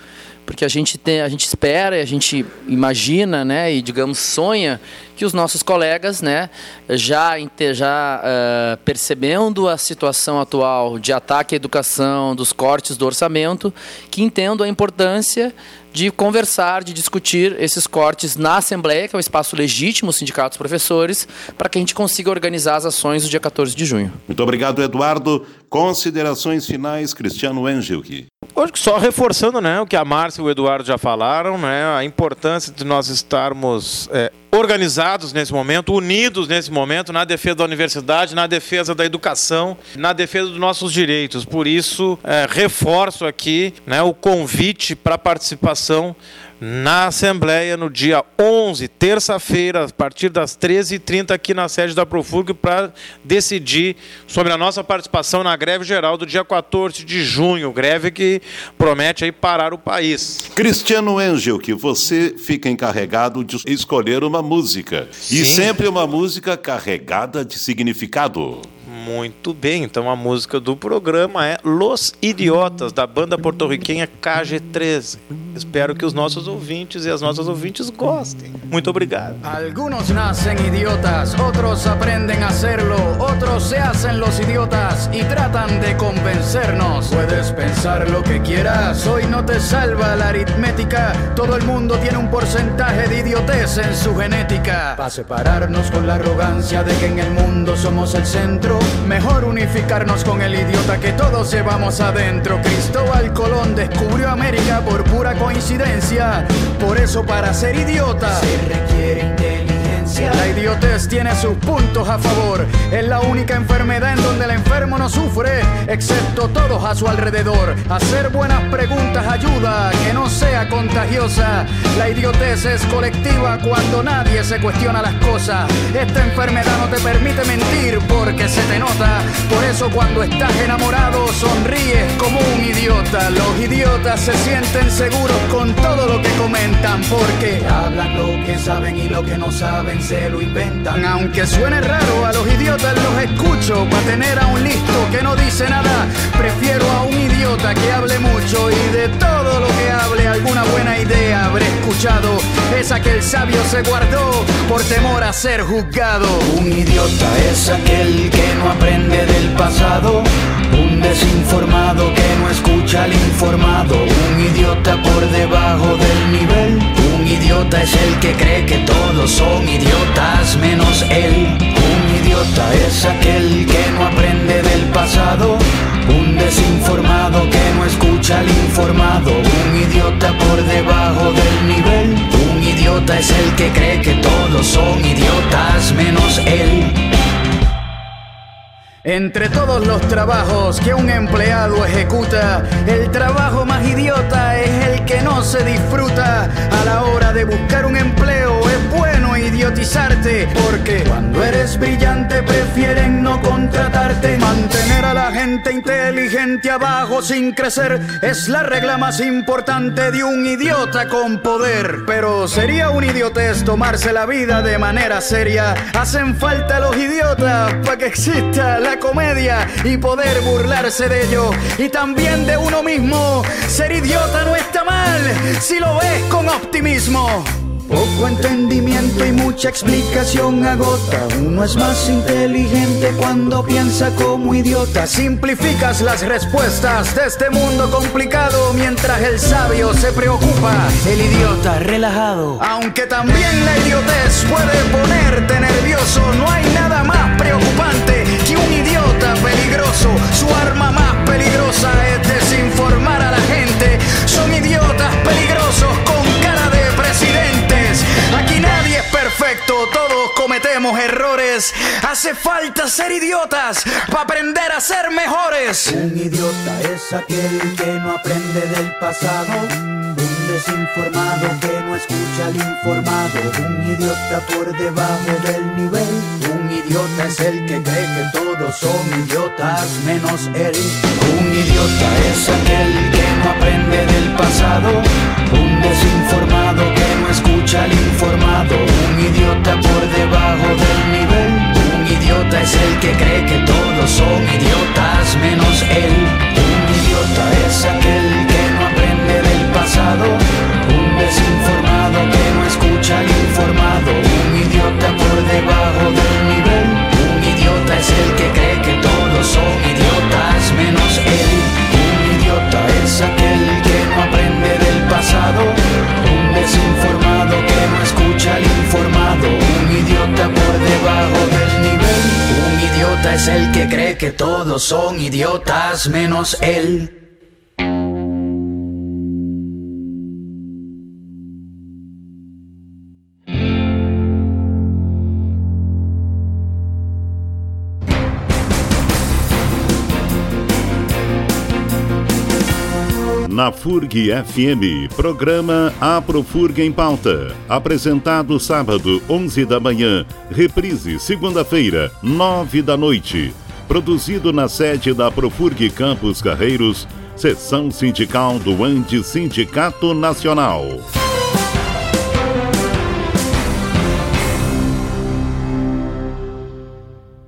porque a gente tem, a gente espera, a gente imagina, né, e digamos sonha que os nossos colegas, né, já já uh, percebendo a situação atual de ataque à educação, dos cortes do orçamento, que entendam a importância de conversar, de discutir esses cortes na Assembleia, que é um espaço legítimo, os sindicatos professores, para que a gente consiga organizar as ações no dia 14 de junho. Muito obrigado, Eduardo. Considerações finais, Cristiano Engelke. Hoje só reforçando né, o que a Márcia e o Eduardo já falaram, né, a importância de nós estarmos é, organizados nesse momento, unidos nesse momento, na defesa da universidade, na defesa da educação, na defesa dos nossos direitos. Por isso, é, reforço aqui né, o convite para participação na Assembleia no dia 11, terça-feira, a partir das 13h30, aqui na sede da Profurg, para decidir sobre a nossa participação na greve geral do dia 14 de junho, greve que promete aí parar o país. Cristiano Angel, que você fica encarregado de escolher uma música. Sim. E sempre uma música carregada de significado. Muito bem, então a música do programa é Los Idiotas, da banda porto-riquenha KG13. Espero que os nossos ouvintes e as nossas ouvintes gostem. Muito obrigado. Algunos nacen idiotas, otros aprenden a hacerlo, otros se hacen los idiotas y tratan de convencernos. Puedes pensar lo que quieras, hoy no te salva la aritmética. Todo el mundo tiene un porcentaje de idiotez en su genética. Para separarnos con la arrogancia de que en el mundo somos el centro, mejor unificarnos con el idiota que todos llevamos adentro. Cristóbal Colón descubrió América por pura coincidencia. Por eso para ser idiota se requiere La idiotez tiene sus puntos a favor. Es la única enfermedad en donde el enfermo no sufre, excepto todos a su alrededor. Hacer buenas preguntas ayuda a que no sea contagiosa. La idiotez es colectiva cuando nadie se cuestiona las cosas. Esta enfermedad no te permite mentir porque se te nota. Por eso cuando estás enamorado sonríes como un idiota. Los idiotas se sienten seguros con todo lo que comentan porque hablan lo que saben y lo que no saben se lo inventan. Aunque suene raro, a los idiotas los escucho. Para tener a un listo que no dice nada, prefiero a un idiota que hable mucho y de todo lo que hable, alguna buena idea habré escuchado. Esa que el sabio se guardó por temor a ser juzgado. Un idiota es aquel que no aprende del pasado. Un desinformado que no escucha al informado. Un idiota por debajo. Un idiota es el que cree que todos son idiotas menos él. Un idiota es aquel que no aprende del pasado. Un desinformado que no escucha al informado. Un idiota por debajo del nivel. Un idiota es el que cree que todos son idiotas menos él. Entre todos los trabajos que un empleado ejecuta, el trabajo más idiota es el que no se disfruta. A la hora de buscar un empleo idiotizarte, porque cuando eres brillante prefieren no contratarte. Mantener a la gente inteligente abajo sin crecer es la regla más importante de un idiota con poder. Pero sería un idiotez tomarse la vida de manera seria. Hacen falta los idiotas para que exista la comedia y poder burlarse de ello y también de uno mismo. Ser idiota no está mal si lo ves con optimismo. Poco entendimiento y mucha explicación agota. Uno es más inteligente cuando piensa como idiota. Simplificas las respuestas de este mundo complicado mientras el sabio se preocupa. El idiota relajado. Aunque también la idiotez puede ponerte nervioso, no hay nada más preocupante que un idiota peligroso. Su arma más peligrosa es cometemos errores. Hace falta ser idiotas para aprender a ser mejores. Un idiota es aquel que no aprende del pasado. Un desinformado que no escucha al informado. Un idiota por debajo del nivel. Un idiota es el que cree que todos son idiotas menos él. Un idiota es aquel que no aprende del pasado. Desinformado que no escucha al informado. Un idiota por debajo del nivel. Un idiota es el que cree que todos son idiotas menos él. Un idiota es aquel que no aprende del pasado. Un desinformado que no escucha al informado. Un idiota por debajo del nivel. Un idiota es el que cree que idiota por debajo del nivel. Un idiota es el que cree que todos son idiotas menos él. Na FURG FM, programa Aprofurg em Pauta. Apresentado sábado, 11 da manhã. Reprise, segunda-feira, 9 da noite. Produzido na sede da Profurg Campos Carreiros, seção sindical do Anti Sindicato Nacional.